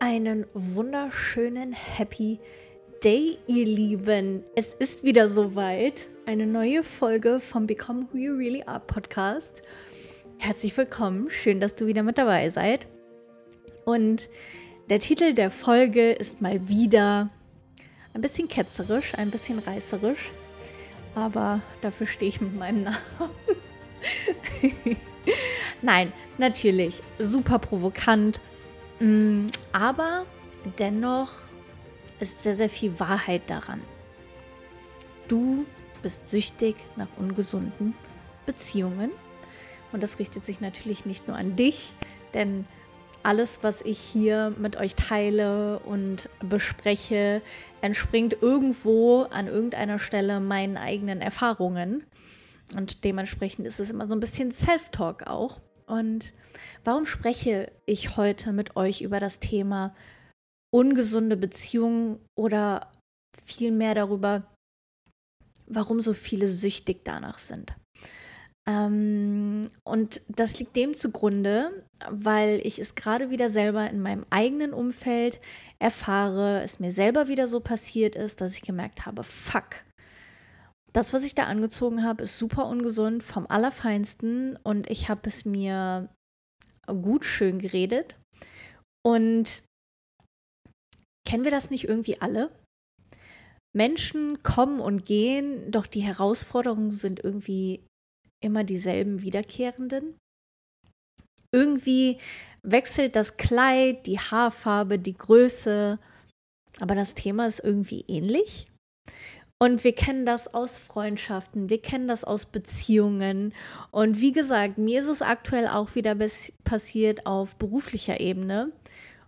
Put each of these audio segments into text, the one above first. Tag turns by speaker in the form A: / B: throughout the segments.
A: Einen wunderschönen Happy Day, ihr Lieben. Es ist wieder soweit. Eine neue Folge vom Become Who You Really Are Podcast. Herzlich willkommen. Schön, dass du wieder mit dabei seid. Und der Titel der Folge ist mal wieder ein bisschen ketzerisch, ein bisschen reißerisch. Aber dafür stehe ich mit meinem Namen. Nein, natürlich super provokant, aber dennoch ist sehr, sehr viel Wahrheit daran. Du bist süchtig nach ungesunden Beziehungen und das richtet sich natürlich nicht nur an dich, denn alles, was ich hier mit euch teile und bespreche, entspringt irgendwo an irgendeiner Stelle meinen eigenen Erfahrungen. Und dementsprechend ist es immer so ein bisschen Self-Talk auch. Und warum spreche ich heute mit euch über das Thema ungesunde Beziehungen oder vielmehr darüber, warum so viele süchtig danach sind? Ähm, und das liegt dem zugrunde, weil ich es gerade wieder selber in meinem eigenen Umfeld erfahre, es mir selber wieder so passiert ist, dass ich gemerkt habe, fuck, das, was ich da angezogen habe, ist super ungesund, vom Allerfeinsten. Und ich habe es mir gut schön geredet. Und kennen wir das nicht irgendwie alle? Menschen kommen und gehen, doch die Herausforderungen sind irgendwie immer dieselben wiederkehrenden. Irgendwie wechselt das Kleid, die Haarfarbe, die Größe, aber das Thema ist irgendwie ähnlich. Und wir kennen das aus Freundschaften, wir kennen das aus Beziehungen. Und wie gesagt, mir ist es aktuell auch wieder passiert auf beruflicher Ebene.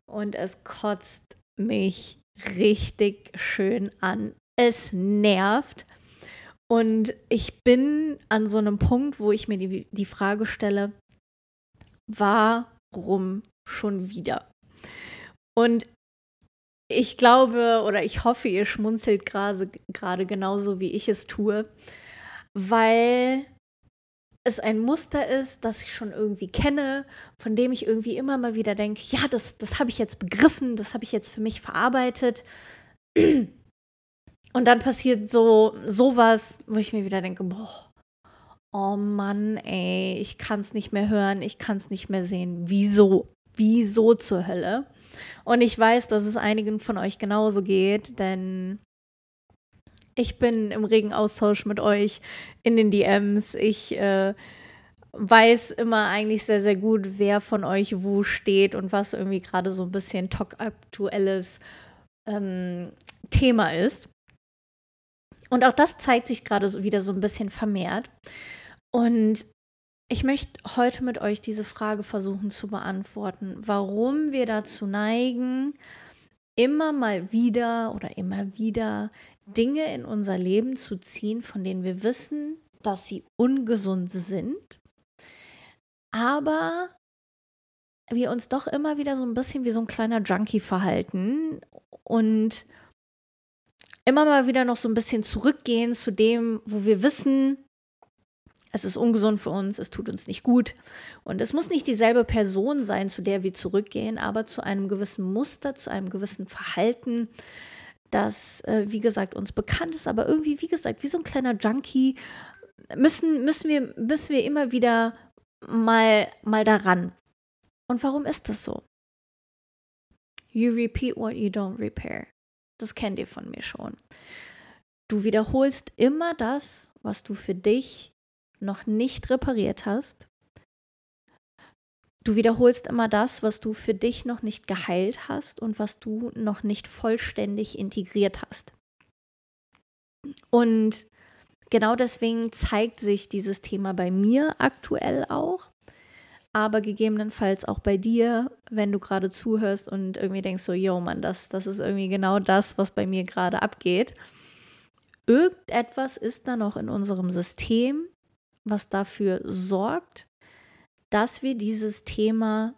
A: Und es kotzt mich richtig schön an. Es nervt. Und ich bin an so einem Punkt, wo ich mir die, die Frage stelle, warum schon wieder? Und ich glaube oder ich hoffe, ihr schmunzelt gerade genauso, wie ich es tue, weil es ein Muster ist, das ich schon irgendwie kenne, von dem ich irgendwie immer mal wieder denke, ja, das, das habe ich jetzt begriffen, das habe ich jetzt für mich verarbeitet. Und dann passiert so sowas, wo ich mir wieder denke, boah, oh Mann, ey, ich kann es nicht mehr hören, ich kann es nicht mehr sehen. Wieso? Wieso zur Hölle? Und ich weiß, dass es einigen von euch genauso geht, denn ich bin im regen Austausch mit euch in den DMs. Ich äh, weiß immer eigentlich sehr, sehr gut, wer von euch wo steht und was irgendwie gerade so ein bisschen aktuelles ähm, Thema ist. Und auch das zeigt sich gerade wieder so ein bisschen vermehrt. Und ich möchte heute mit euch diese Frage versuchen zu beantworten, warum wir dazu neigen, immer mal wieder oder immer wieder Dinge in unser Leben zu ziehen, von denen wir wissen, dass sie ungesund sind, aber wir uns doch immer wieder so ein bisschen wie so ein kleiner Junkie verhalten und immer mal wieder noch so ein bisschen zurückgehen zu dem, wo wir wissen, es ist ungesund für uns, es tut uns nicht gut. Und es muss nicht dieselbe Person sein, zu der wir zurückgehen, aber zu einem gewissen Muster, zu einem gewissen Verhalten, das, äh, wie gesagt, uns bekannt ist, aber irgendwie, wie gesagt, wie so ein kleiner Junkie, müssen, müssen, wir, müssen wir immer wieder mal, mal daran. Und warum ist das so? You repeat what you don't repair. Das kennt ihr von mir schon. Du wiederholst immer das, was du für dich noch nicht repariert hast. Du wiederholst immer das, was du für dich noch nicht geheilt hast und was du noch nicht vollständig integriert hast. Und genau deswegen zeigt sich dieses Thema bei mir aktuell auch, aber gegebenenfalls auch bei dir, wenn du gerade zuhörst und irgendwie denkst so, yo Mann, das, das ist irgendwie genau das, was bei mir gerade abgeht. Irgendetwas ist da noch in unserem System, was dafür sorgt, dass wir dieses Thema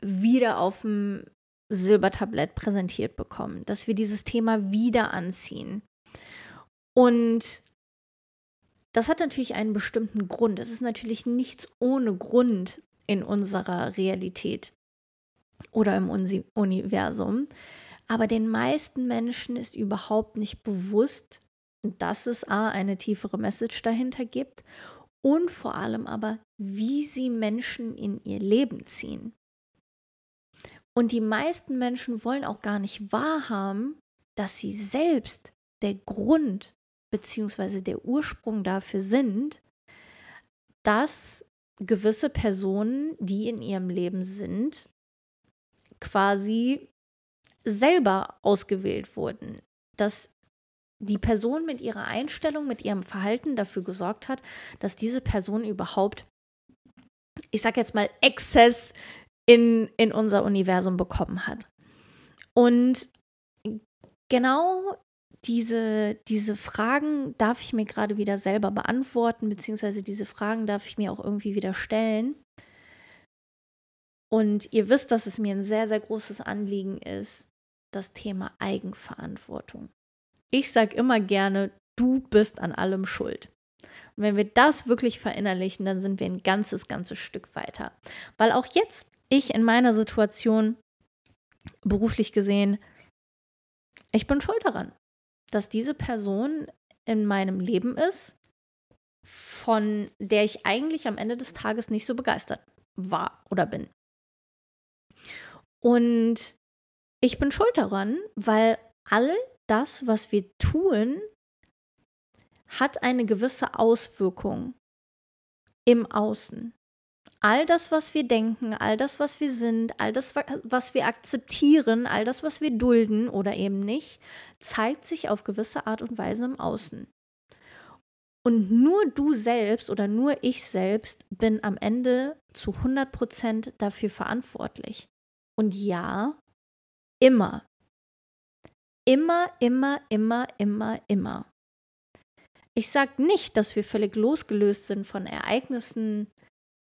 A: wieder auf dem Silbertablett präsentiert bekommen, dass wir dieses Thema wieder anziehen. Und das hat natürlich einen bestimmten Grund. Es ist natürlich nichts ohne Grund in unserer Realität. oder im Universum. Aber den meisten Menschen ist überhaupt nicht bewusst, dass es A, eine tiefere Message dahinter gibt und vor allem aber, wie sie Menschen in ihr Leben ziehen. Und die meisten Menschen wollen auch gar nicht wahrhaben, dass sie selbst der Grund bzw. der Ursprung dafür sind, dass gewisse Personen, die in ihrem Leben sind, quasi selber ausgewählt wurden. Dass die Person mit ihrer Einstellung, mit ihrem Verhalten dafür gesorgt hat, dass diese Person überhaupt, ich sag jetzt mal, Exzess in, in unser Universum bekommen hat. Und genau diese, diese Fragen darf ich mir gerade wieder selber beantworten, beziehungsweise diese Fragen darf ich mir auch irgendwie wieder stellen. Und ihr wisst, dass es mir ein sehr, sehr großes Anliegen ist, das Thema Eigenverantwortung. Ich sage immer gerne, du bist an allem schuld. Und wenn wir das wirklich verinnerlichen, dann sind wir ein ganzes, ganzes Stück weiter. Weil auch jetzt ich in meiner Situation beruflich gesehen, ich bin schuld daran dass diese Person in meinem Leben ist, von der ich eigentlich am Ende des Tages nicht so begeistert war oder bin. Und ich bin schuld daran, weil all das, was wir tun, hat eine gewisse Auswirkung im Außen all das, was wir denken, all das, was wir sind, all das, was wir akzeptieren, all das, was wir dulden oder eben nicht, zeigt sich auf gewisse Art und Weise im Außen. Und nur du selbst oder nur ich selbst bin am Ende zu 100% dafür verantwortlich. Und ja, immer. Immer, immer, immer, immer, immer. Ich sage nicht, dass wir völlig losgelöst sind von Ereignissen,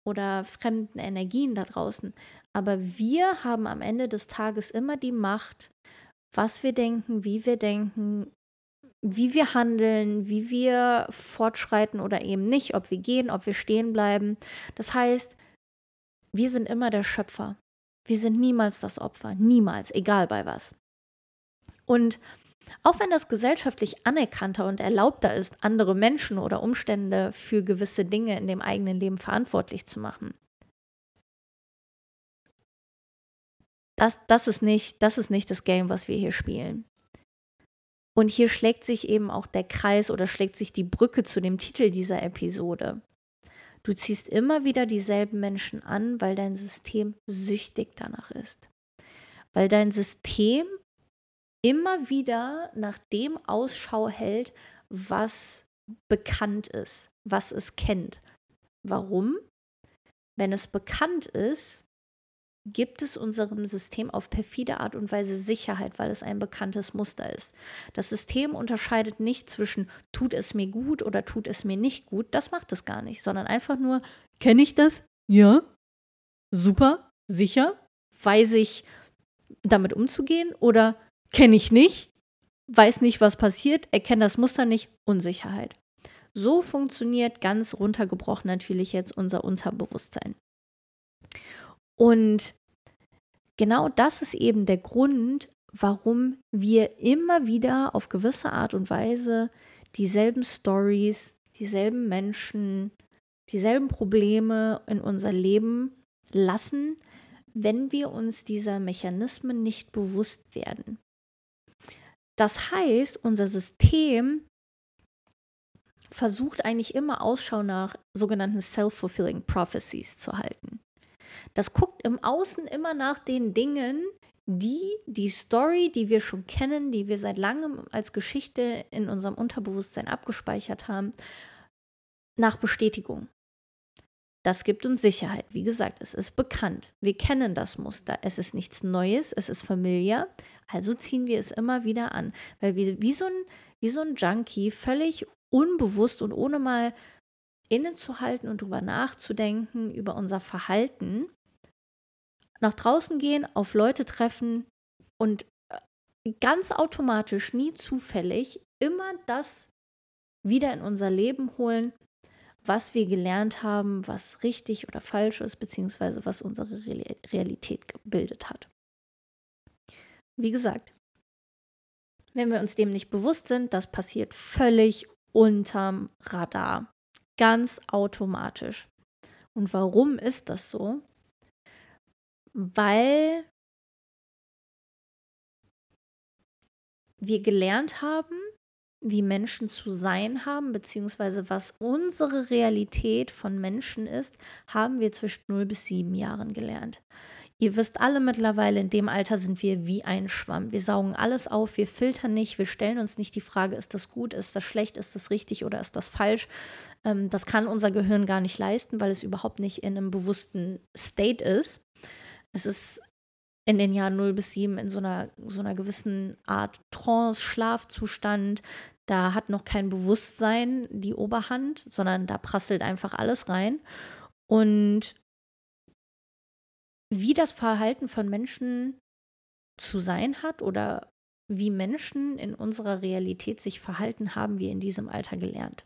A: oder fremden Energien da draußen. Aber wir haben am Ende des Tages immer die Macht, was wir denken, wie wir denken, wie wir handeln, wie wir fortschreiten oder eben nicht, ob wir gehen, ob wir stehen bleiben. Das heißt, wir sind immer der Schöpfer. Wir sind niemals das Opfer, niemals, egal bei was. Und auch wenn das gesellschaftlich anerkannter und erlaubter ist, andere Menschen oder Umstände für gewisse Dinge in dem eigenen Leben verantwortlich zu machen. Das, das, ist nicht, das ist nicht das Game, was wir hier spielen. Und hier schlägt sich eben auch der Kreis oder schlägt sich die Brücke zu dem Titel dieser Episode. Du ziehst immer wieder dieselben Menschen an, weil dein System süchtig danach ist. Weil dein System immer wieder nach dem Ausschau hält, was bekannt ist, was es kennt. Warum? Wenn es bekannt ist, gibt es unserem System auf perfide Art und Weise Sicherheit, weil es ein bekanntes Muster ist. Das System unterscheidet nicht zwischen tut es mir gut oder tut es mir nicht gut, das macht es gar nicht, sondern einfach nur, kenne ich das? Ja. Super, sicher, weiß ich damit umzugehen oder kenne ich nicht, weiß nicht, was passiert, erkenne das Muster nicht, Unsicherheit. So funktioniert ganz runtergebrochen natürlich jetzt unser Unterbewusstsein. Und genau das ist eben der Grund, warum wir immer wieder auf gewisse Art und Weise dieselben Stories, dieselben Menschen, dieselben Probleme in unser Leben lassen, wenn wir uns dieser Mechanismen nicht bewusst werden. Das heißt, unser System versucht eigentlich immer Ausschau nach sogenannten self-fulfilling prophecies zu halten. Das guckt im Außen immer nach den Dingen, die die Story, die wir schon kennen, die wir seit langem als Geschichte in unserem Unterbewusstsein abgespeichert haben, nach Bestätigung. Das gibt uns Sicherheit. Wie gesagt, es ist bekannt. Wir kennen das Muster. Es ist nichts Neues, es ist familiar. Also ziehen wir es immer wieder an. Weil wir wie so ein, wie so ein Junkie völlig unbewusst und ohne mal innezuhalten und drüber nachzudenken, über unser Verhalten, nach draußen gehen, auf Leute treffen und äh, ganz automatisch, nie zufällig, immer das wieder in unser Leben holen, was wir gelernt haben, was richtig oder falsch ist, beziehungsweise was unsere Realität gebildet hat. Wie gesagt, wenn wir uns dem nicht bewusst sind, das passiert völlig unterm Radar, ganz automatisch. Und warum ist das so? Weil wir gelernt haben, wie Menschen zu sein haben, beziehungsweise was unsere Realität von Menschen ist, haben wir zwischen 0 bis 7 Jahren gelernt. Ihr wisst alle mittlerweile, in dem Alter sind wir wie ein Schwamm. Wir saugen alles auf, wir filtern nicht, wir stellen uns nicht die Frage, ist das gut, ist das schlecht, ist das richtig oder ist das falsch. Ähm, das kann unser Gehirn gar nicht leisten, weil es überhaupt nicht in einem bewussten State ist. Es ist in den Jahren 0 bis 7 in so einer, so einer gewissen Art Trance, Schlafzustand. Da hat noch kein Bewusstsein die Oberhand, sondern da prasselt einfach alles rein. Und wie das Verhalten von Menschen zu sein hat oder wie Menschen in unserer Realität sich verhalten, haben wir in diesem Alter gelernt.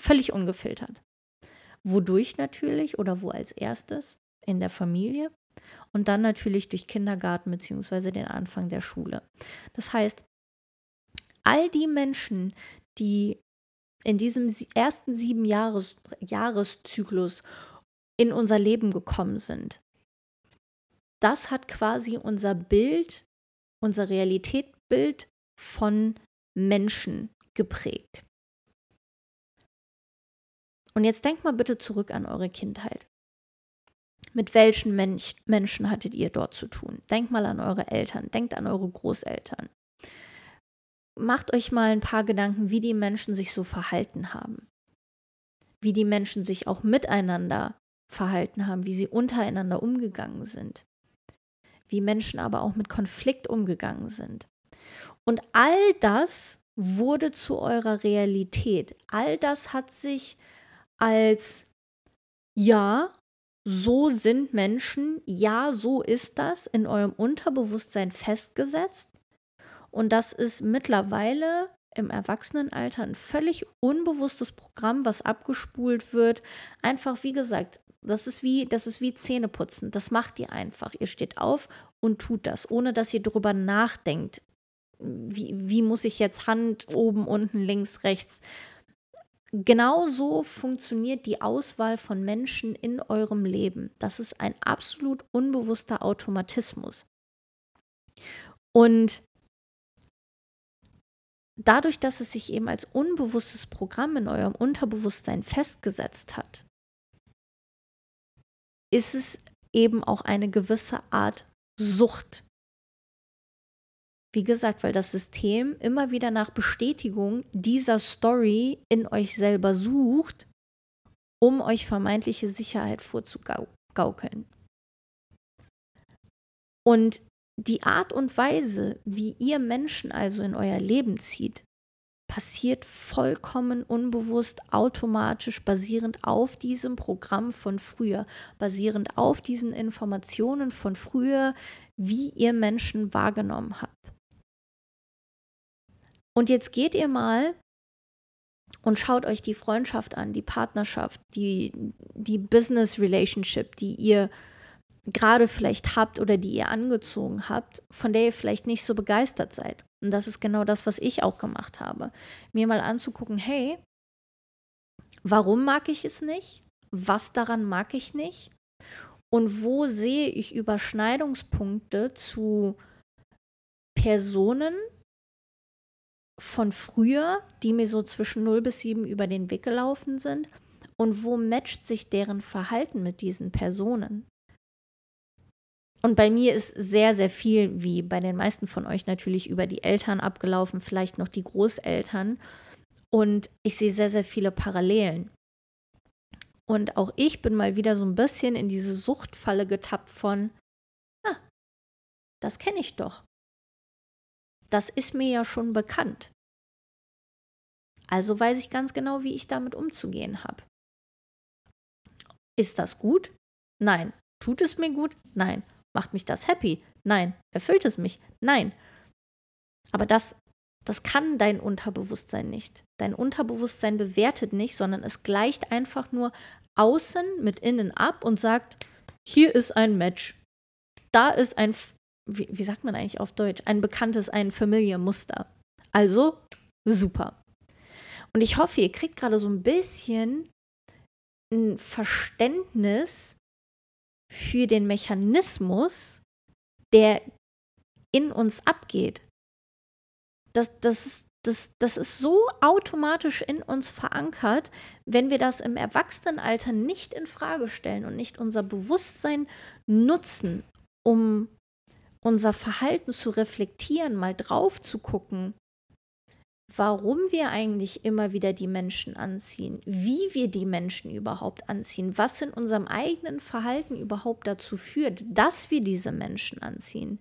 A: Völlig ungefiltert. Wodurch natürlich oder wo als erstes? In der Familie und dann natürlich durch Kindergarten bzw. den Anfang der Schule. Das heißt, all die Menschen, die in diesem ersten sieben Jahres, Jahreszyklus in unser Leben gekommen sind, das hat quasi unser Bild, unser Realitätsbild von Menschen geprägt. Und jetzt denkt mal bitte zurück an eure Kindheit. Mit welchen Mensch, Menschen hattet ihr dort zu tun? Denkt mal an eure Eltern, denkt an eure Großeltern. Macht euch mal ein paar Gedanken, wie die Menschen sich so verhalten haben. Wie die Menschen sich auch miteinander verhalten haben, wie sie untereinander umgegangen sind. Wie Menschen aber auch mit Konflikt umgegangen sind. Und all das wurde zu eurer Realität. All das hat sich als ja, so sind Menschen, ja, so ist das in eurem Unterbewusstsein festgesetzt. Und das ist mittlerweile im Erwachsenenalter ein völlig unbewusstes Programm, was abgespult wird. Einfach, wie gesagt, das ist wie, das ist wie Zähneputzen. Das macht ihr einfach. Ihr steht auf und tut das, ohne dass ihr darüber nachdenkt. Wie, wie muss ich jetzt Hand oben, unten, links, rechts? Genauso funktioniert die Auswahl von Menschen in eurem Leben. Das ist ein absolut unbewusster Automatismus. Und dadurch, dass es sich eben als unbewusstes Programm in eurem Unterbewusstsein festgesetzt hat, ist es eben auch eine gewisse Art Sucht, wie gesagt, weil das System immer wieder nach Bestätigung dieser Story in euch selber sucht, um euch vermeintliche Sicherheit vorzugaukeln. Und die Art und Weise, wie ihr Menschen also in euer Leben zieht, passiert vollkommen unbewusst, automatisch, basierend auf diesem Programm von früher, basierend auf diesen Informationen von früher, wie ihr Menschen wahrgenommen habt. Und jetzt geht ihr mal und schaut euch die Freundschaft an, die Partnerschaft, die, die Business Relationship, die ihr gerade vielleicht habt oder die ihr angezogen habt, von der ihr vielleicht nicht so begeistert seid. Und das ist genau das, was ich auch gemacht habe. Mir mal anzugucken, hey, warum mag ich es nicht? Was daran mag ich nicht? Und wo sehe ich Überschneidungspunkte zu Personen, von früher, die mir so zwischen 0 bis 7 über den Weg gelaufen sind? Und wo matcht sich deren Verhalten mit diesen Personen? Und bei mir ist sehr, sehr viel, wie bei den meisten von euch natürlich, über die Eltern abgelaufen, vielleicht noch die Großeltern. Und ich sehe sehr, sehr viele Parallelen. Und auch ich bin mal wieder so ein bisschen in diese Suchtfalle getappt von, ah, das kenne ich doch das ist mir ja schon bekannt. Also weiß ich ganz genau, wie ich damit umzugehen habe. Ist das gut? Nein. Tut es mir gut? Nein. Macht mich das happy? Nein. Erfüllt es mich? Nein. Aber das Das kann dein Unterbewusstsein nicht. Dein Unterbewusstsein bewertet nicht, sondern es gleicht einfach nur außen mit innen ab und sagt, hier ist ein Match. Da ist ein, wie, wie sagt man eigentlich auf Deutsch, ein bekanntes, ein Familienmuster. Also super. Und ich hoffe, ihr kriegt gerade so ein bisschen ein Verständnis für den Mechanismus, der in uns abgeht. Das, das, das, das ist so automatisch in uns verankert, wenn wir das im Erwachsenenalter nicht in Frage stellen und nicht unser Bewusstsein nutzen, um unser Verhalten zu reflektieren, mal drauf zu gucken, warum wir eigentlich immer wieder die Menschen anziehen, wie wir die Menschen überhaupt anziehen, was in unserem eigenen Verhalten überhaupt dazu führt, dass wir diese Menschen anziehen,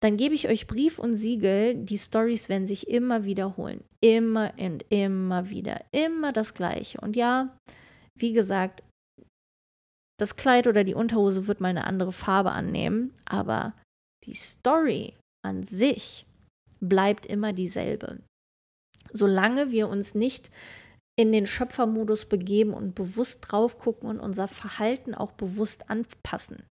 A: dann gebe ich euch Brief und Siegel, die Stories werden sich immer wiederholen. Immer und immer wieder. Immer das Gleiche. Und ja, wie gesagt, das Kleid oder die Unterhose wird mal eine andere Farbe annehmen, aber die Story an sich bleibt immer dieselbe solange wir uns nicht in den Schöpfermodus begeben und bewusst drauf gucken und unser Verhalten auch bewusst anpassen.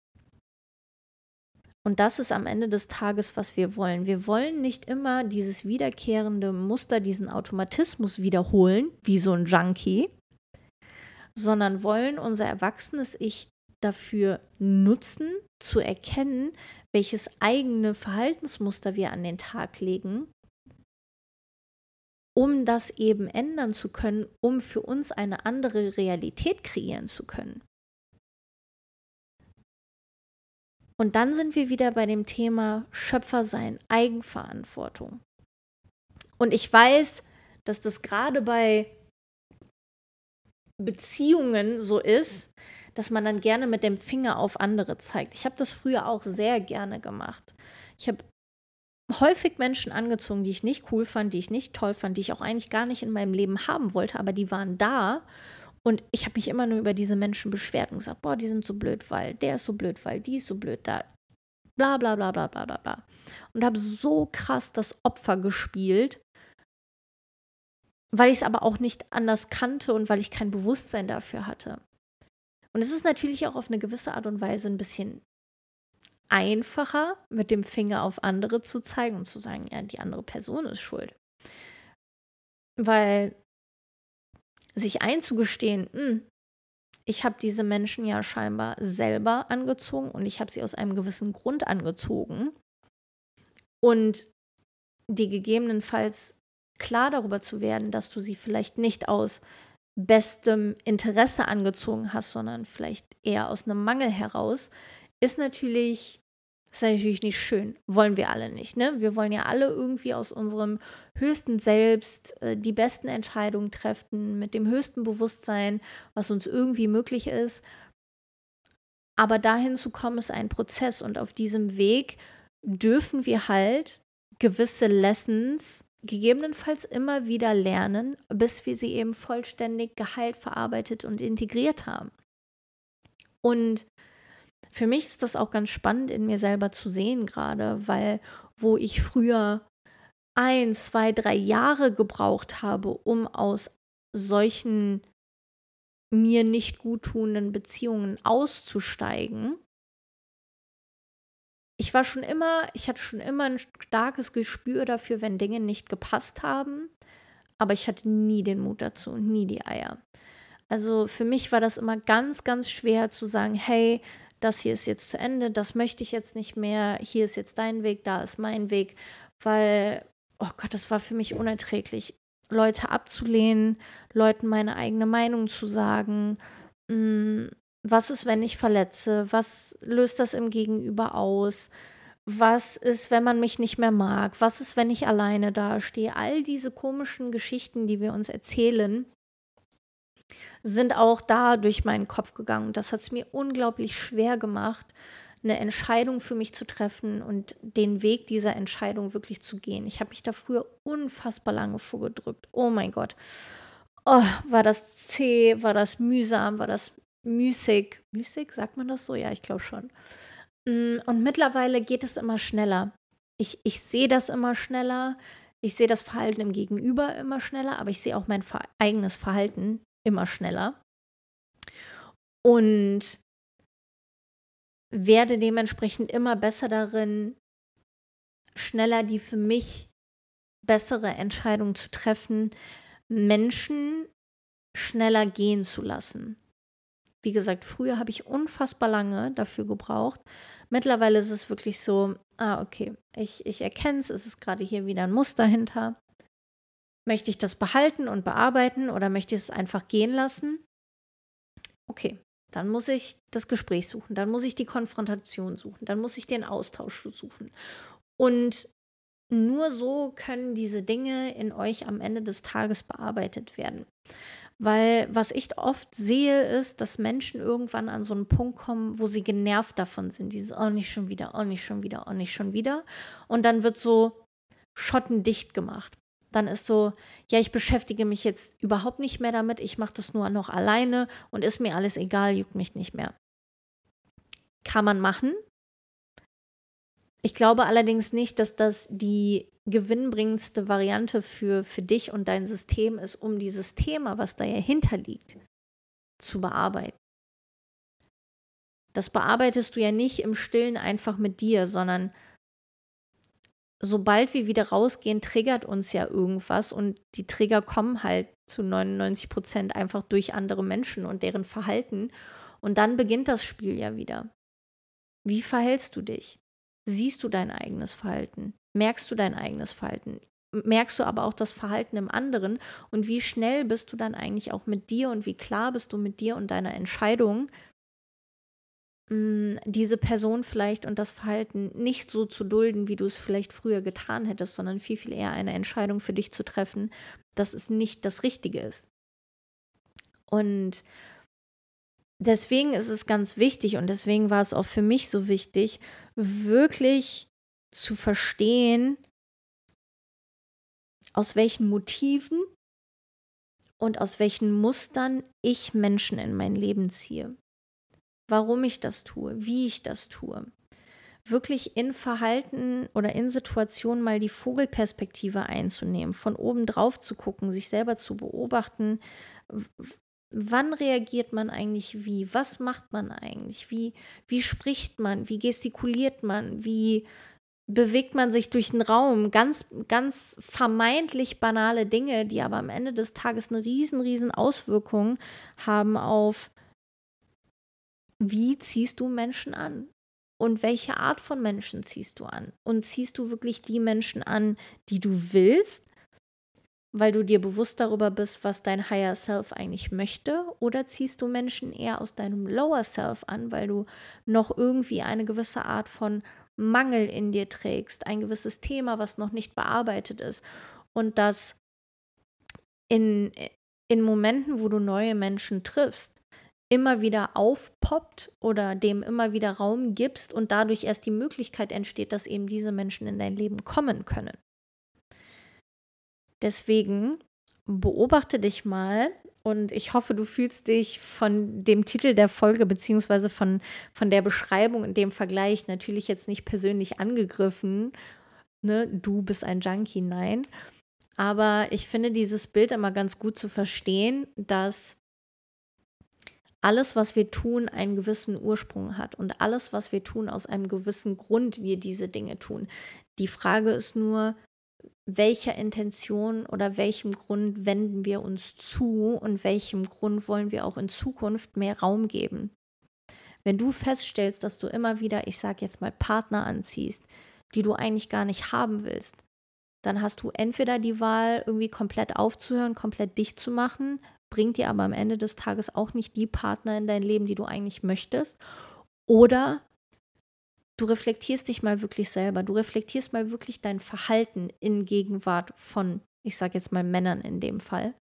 A: Und das ist am Ende des Tages, was wir wollen. Wir wollen nicht immer dieses wiederkehrende Muster, diesen Automatismus wiederholen, wie so ein Junkie, sondern wollen unser erwachsenes Ich dafür nutzen, zu erkennen, welches eigene Verhaltensmuster wir an den Tag legen um das eben ändern zu können, um für uns eine andere Realität kreieren zu können. Und dann sind wir wieder bei dem Thema Schöpfer sein, Eigenverantwortung. Und ich weiß, dass das gerade bei Beziehungen so ist, dass man dann gerne mit dem Finger auf andere zeigt. Ich habe das früher auch sehr gerne gemacht. Ich habe häufig Menschen angezogen, die ich nicht cool fand, die ich nicht toll fand, die ich auch eigentlich gar nicht in meinem Leben haben wollte, aber die waren da. Und ich habe mich immer nur über diese Menschen beschwert und gesagt, boah, die sind so blöd, weil der ist so blöd, weil die ist so blöd, da. Bla bla bla bla bla bla bla. Und habe so krass das Opfer gespielt, weil ich es aber auch nicht anders kannte und weil ich kein Bewusstsein dafür hatte. Und es ist natürlich auch auf eine gewisse Art und Weise ein bisschen einfacher, mit dem Finger auf andere zu zeigen und zu sagen, ja, die andere Person ist schuld. Weil sich einzugestehen, mh, hm, ich habe diese Menschen ja scheinbar selber angezogen und ich habe sie aus einem gewissen Grund angezogen. Und die gegebenenfalls klar darüber zu werden, dass du sie vielleicht nicht aus bestem Interesse angezogen hast, sondern vielleicht eher aus einem Mangel heraus, ist natürlich, ist natürlich nicht schön. Wollen wir alle nicht. Ne? Wir wollen ja alle irgendwie aus unserem höchsten Selbst äh, die besten Entscheidungen treffen, mit dem höchsten Bewusstsein, was uns irgendwie möglich ist. Aber dahin zu kommen, ist ein Prozess. Und auf diesem Weg dürfen wir halt gewisse Lessons gegebenenfalls immer wieder lernen, bis wir sie eben vollständig geheilt, verarbeitet und integriert haben. Und für mich ist das auch ganz spannend in mir selber zu sehen gerade, weil wo ich früher ein, zwei, drei Jahre gebraucht habe, um aus solchen mir nicht guttunenden Beziehungen auszusteigen. Ich war schon immer, ich hatte schon immer ein starkes Gespür dafür, wenn Dinge nicht gepasst haben, aber ich hatte nie den Mut dazu und nie die Eier. Also für mich war das immer ganz, ganz schwer zu sagen, hey, das hier ist jetzt zu Ende, das möchte ich jetzt nicht mehr, hier ist jetzt dein Weg, da ist mein Weg, weil, oh Gott, das war für mich unerträglich, Leute abzulehnen, Leuten meine eigene Meinung zu sagen. Hm, was ist, wenn ich verletze? Was löst das im Gegenüber aus? Was ist, wenn man mich nicht mehr mag? Was ist, wenn ich alleine dastehe? All diese komischen Geschichten, die wir uns erzählen, sind auch da durch meinen Kopf gegangen. Das hat es mir unglaublich schwer gemacht, eine Entscheidung für mich zu treffen und den Weg dieser Entscheidung wirklich zu gehen. Ich habe mich da früher unfassbar lange vorgedrückt. Oh mein Gott. Oh, war das zäh, war das mühsam, war das müßig. Müßig, sagt man das so? Ja, ich glaube schon. Mm, und mittlerweile geht es immer schneller. Ich, ich sehe das immer schneller. Ich sehe das Verhalten im Gegenüber immer schneller, aber ich sehe auch mein eigenes Verhalten immer schneller. Und werde dementsprechend immer besser darin, schneller die für mich bessere Entscheidung zu treffen, Menschen schneller gehen zu lassen. Wie gesagt, früher habe ich unfassbar lange dafür gebraucht. Mittlerweile ist es wirklich so, ah, okay, ich, ich erkenne es, es ist gerade hier wieder ein Muster hinter. Möchte ich das behalten und bearbeiten oder möchte ich es einfach gehen lassen? Okay, dann muss ich das Gespräch suchen, dann muss ich die Konfrontation suchen, dann muss ich den Austausch suchen. Und nur so können diese Dinge in euch am Ende des Tages bearbeitet werden. Weil was ich oft sehe, ist, dass Menschen irgendwann an so einen Punkt kommen, wo sie genervt davon sind. Dieses, oh, nicht schon wieder, oh, nicht schon wieder, oh, nicht schon wieder. Und dann wird so schottendicht gemacht. Dann ist so, ja, ich beschäftige mich jetzt überhaupt nicht mehr damit, ich mache das nur noch alleine und ist mir alles egal, juckt mich nicht mehr. Kann man machen, ich glaube allerdings nicht, dass das die gewinnbringendste Variante für, für dich und dein System ist, um dieses Thema, was da ja hinterliegt, zu bearbeiten. Das bearbeitest du ja nicht im Stillen einfach mit dir, sondern sobald wir wieder rausgehen, triggert uns ja irgendwas und die Trigger kommen halt zu 99 Prozent einfach durch andere Menschen und deren Verhalten. Und dann beginnt das Spiel ja wieder. Wie verhältst du dich? siehst du dein eigenes Verhalten, merkst du dein eigenes Verhalten, merkst du aber auch das Verhalten im anderen und wie schnell bist du dann eigentlich auch mit dir und wie klar bist du mit dir und deiner Entscheidung, mm, diese Person vielleicht und das Verhalten nicht so zu dulden, wie du es vielleicht früher getan hättest, sondern viel, viel eher eine Entscheidung für dich zu treffen, dass es nicht das Richtige ist. Und deswegen ist es ganz wichtig und deswegen war es auch für mich so wichtig, wirklich zu verstehen, aus welchen Motiven und aus welchen Mustern ich Menschen in mein Leben ziehe. Warum ich das tue, wie ich das tue. Wirklich in Verhalten oder in Situationen mal die Vogelperspektive einzunehmen, von oben drauf zu gucken, sich selber zu beobachten, wann reagiert man eigentlich wie? Was macht man eigentlich? Wie, wie spricht man? Wie gestikuliert man? Wie bewegt man sich durch den Raum? Ganz, ganz vermeintlich banale Dinge, die aber am Ende des Tages eine riesen, riesen Auswirkung haben auf, wie ziehst du Menschen an? Und welche Art von Menschen ziehst du an? Und ziehst du wirklich die Menschen an, die du willst? weil du dir bewusst darüber bist, was dein Higher Self eigentlich möchte? Oder ziehst du Menschen eher aus deinem Lower Self an, weil du noch irgendwie eine gewisse Art von Mangel in dir trägst, ein gewisses Thema, was noch nicht bearbeitet ist und das in, in Momenten, wo du neue Menschen triffst, immer wieder aufpoppt oder dem immer wieder Raum gibst und dadurch erst die Möglichkeit entsteht, dass eben diese Menschen in dein Leben kommen können. Deswegen beobachte dich mal und ich hoffe, du fühlst dich von dem Titel der Folge beziehungsweise von, von der Beschreibung in dem Vergleich natürlich jetzt nicht persönlich angegriffen. Ne? Du bist ein Junkie, nein. Aber ich finde dieses Bild immer ganz gut zu verstehen, dass alles, was wir tun, einen gewissen Ursprung hat und alles, was wir tun, aus einem gewissen Grund wir diese Dinge tun. Die Frage ist nur, welcher Intention oder welchem Grund wenden wir uns zu und welchem Grund wollen wir auch in Zukunft mehr Raum geben. Wenn du feststellst, dass du immer wieder, ich sage jetzt mal, Partner anziehst, die du eigentlich gar nicht haben willst, dann hast du entweder die Wahl, irgendwie komplett aufzuhören, komplett dicht zu machen, bringt dir aber am Ende des Tages auch nicht die Partner in dein Leben, die du eigentlich möchtest, oder du reflektierst dich mal wirklich selber, du reflektierst mal wirklich dein Verhalten in Gegenwart von, ich sage jetzt mal Männern in dem Fall,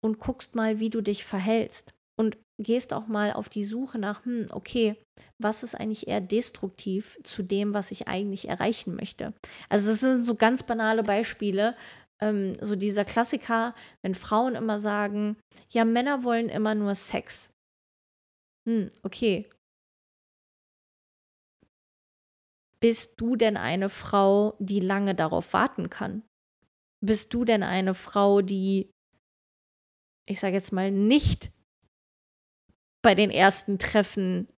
A: und guckst mal, wie du dich verhältst. Und gehst auch mal auf die Suche nach, hm, okay, was ist eigentlich eher destruktiv zu dem, was ich eigentlich erreichen möchte. Also das sind so ganz banale Beispiele, ähm, so dieser Klassiker, wenn Frauen immer sagen, ja, Männer wollen immer nur Sex. Hm, okay, bist du denn eine Frau, die lange darauf warten kann? bist du denn eine Frau, die, ich sage jetzt mal, nicht bei den ersten Treffen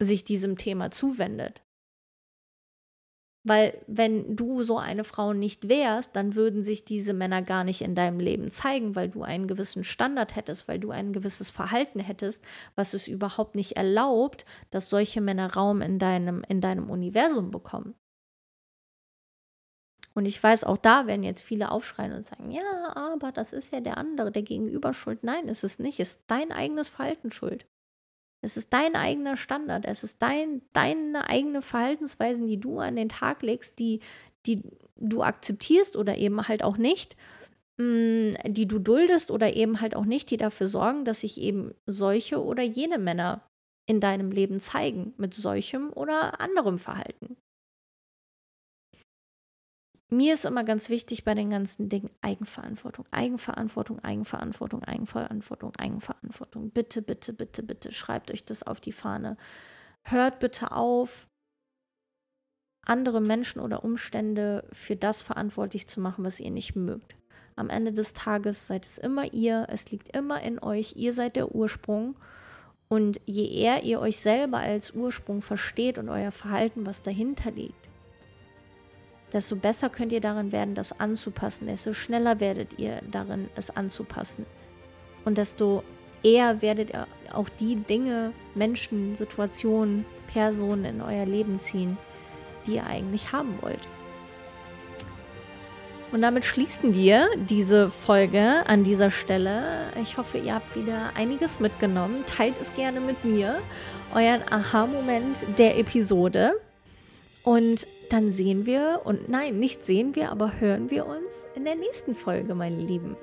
A: sich diesem Thema zuwendet? Weil wenn du so eine Frau nicht wärst, dann würden sich diese Männer gar nicht in deinem Leben zeigen, weil du einen gewissen Standard hättest, weil du ein gewisses Verhalten hättest, was es überhaupt nicht erlaubt, dass solche Männer Raum in deinem, in deinem Universum bekommen. Und ich weiß, auch da werden jetzt viele aufschreien und sagen, ja, aber das ist ja der andere, der Gegenüber schuld. Nein, ist es nicht. Ist dein eigenes Verhalten schuld. Es ist dein eigener Standard. Es ist dein, deine eigene Verhaltensweisen, die du an den Tag legst, die, die du akzeptierst oder eben halt auch nicht, mm, die du duldest oder eben halt auch nicht, die dafür sorgen, dass sich eben solche oder jene Männer in deinem Leben zeigen mit solchem oder anderem Verhalten mir ist immer ganz wichtig bei den ganzen Dingen Eigenverantwortung, Eigenverantwortung, Eigenverantwortung, Eigenverantwortung, Eigenverantwortung. Bitte, bitte, bitte, bitte, schreibt euch das auf die Fahne. Hört bitte auf, andere Menschen oder Umstände für das verantwortlich zu machen, was ihr nicht mögt. Am Ende des Tages seid es immer ihr, es liegt immer in euch, ihr seid der Ursprung. Und je eher ihr euch selber als Ursprung versteht und euer Verhalten, was dahinter liegt, desto besser könnt ihr darin werden, das anzupassen, desto schneller werdet ihr darin, es anzupassen. Und desto eher werdet ihr auch die Dinge, Menschen, Situationen, Personen in euer Leben ziehen, die ihr eigentlich haben wollt. Und damit schließen wir diese Folge an dieser Stelle. Ich hoffe, ihr habt wieder einiges mitgenommen. Teilt es gerne mit mir, euren Aha-Moment der Episode. Und dann sehen wir, und nein, nicht sehen wir, aber hören wir uns in der nächsten Folge, meine Lieben.